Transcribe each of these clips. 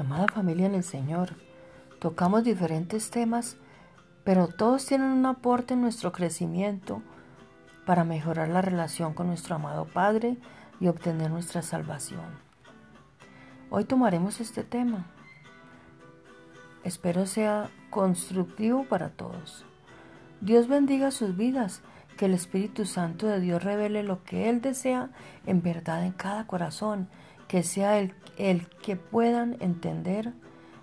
Amada familia en el Señor, tocamos diferentes temas, pero todos tienen un aporte en nuestro crecimiento para mejorar la relación con nuestro amado Padre y obtener nuestra salvación. Hoy tomaremos este tema. Espero sea constructivo para todos. Dios bendiga sus vidas, que el Espíritu Santo de Dios revele lo que Él desea en verdad en cada corazón que sea el, el que puedan entender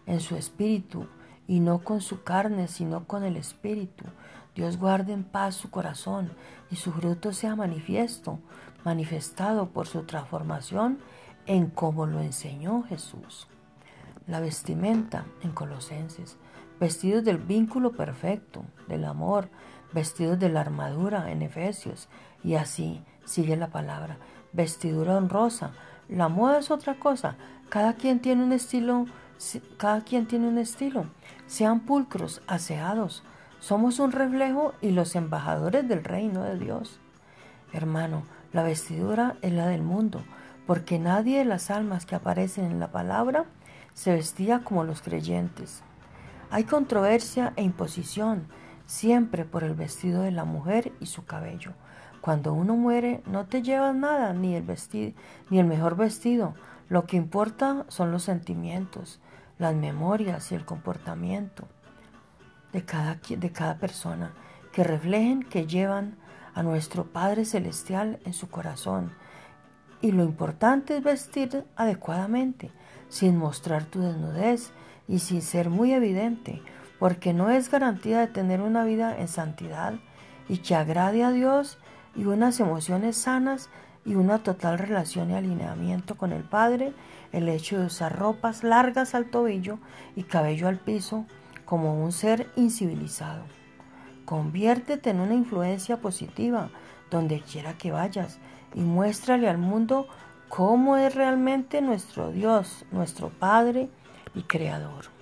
en su espíritu y no con su carne, sino con el espíritu. Dios guarde en paz su corazón y su fruto sea manifiesto, manifestado por su transformación en como lo enseñó Jesús. La vestimenta en Colosenses, vestidos del vínculo perfecto, del amor, vestidos de la armadura en Efesios, y así sigue la palabra, vestidura honrosa, la moda es otra cosa. Cada quien tiene un estilo, cada quien tiene un estilo. Sean pulcros, aseados. Somos un reflejo y los embajadores del reino de Dios. Hermano, la vestidura es la del mundo, porque nadie de las almas que aparecen en la palabra se vestía como los creyentes. Hay controversia e imposición siempre por el vestido de la mujer y su cabello. Cuando uno muere no te llevas nada, ni el vestido, ni el mejor vestido. Lo que importa son los sentimientos, las memorias y el comportamiento de cada, de cada persona que reflejen que llevan a nuestro Padre Celestial en su corazón. Y lo importante es vestir adecuadamente, sin mostrar tu desnudez y sin ser muy evidente, porque no es garantía de tener una vida en santidad y que agrade a Dios y unas emociones sanas y una total relación y alineamiento con el Padre, el hecho de usar ropas largas al tobillo y cabello al piso como un ser incivilizado. Conviértete en una influencia positiva donde quiera que vayas y muéstrale al mundo cómo es realmente nuestro Dios, nuestro Padre y Creador.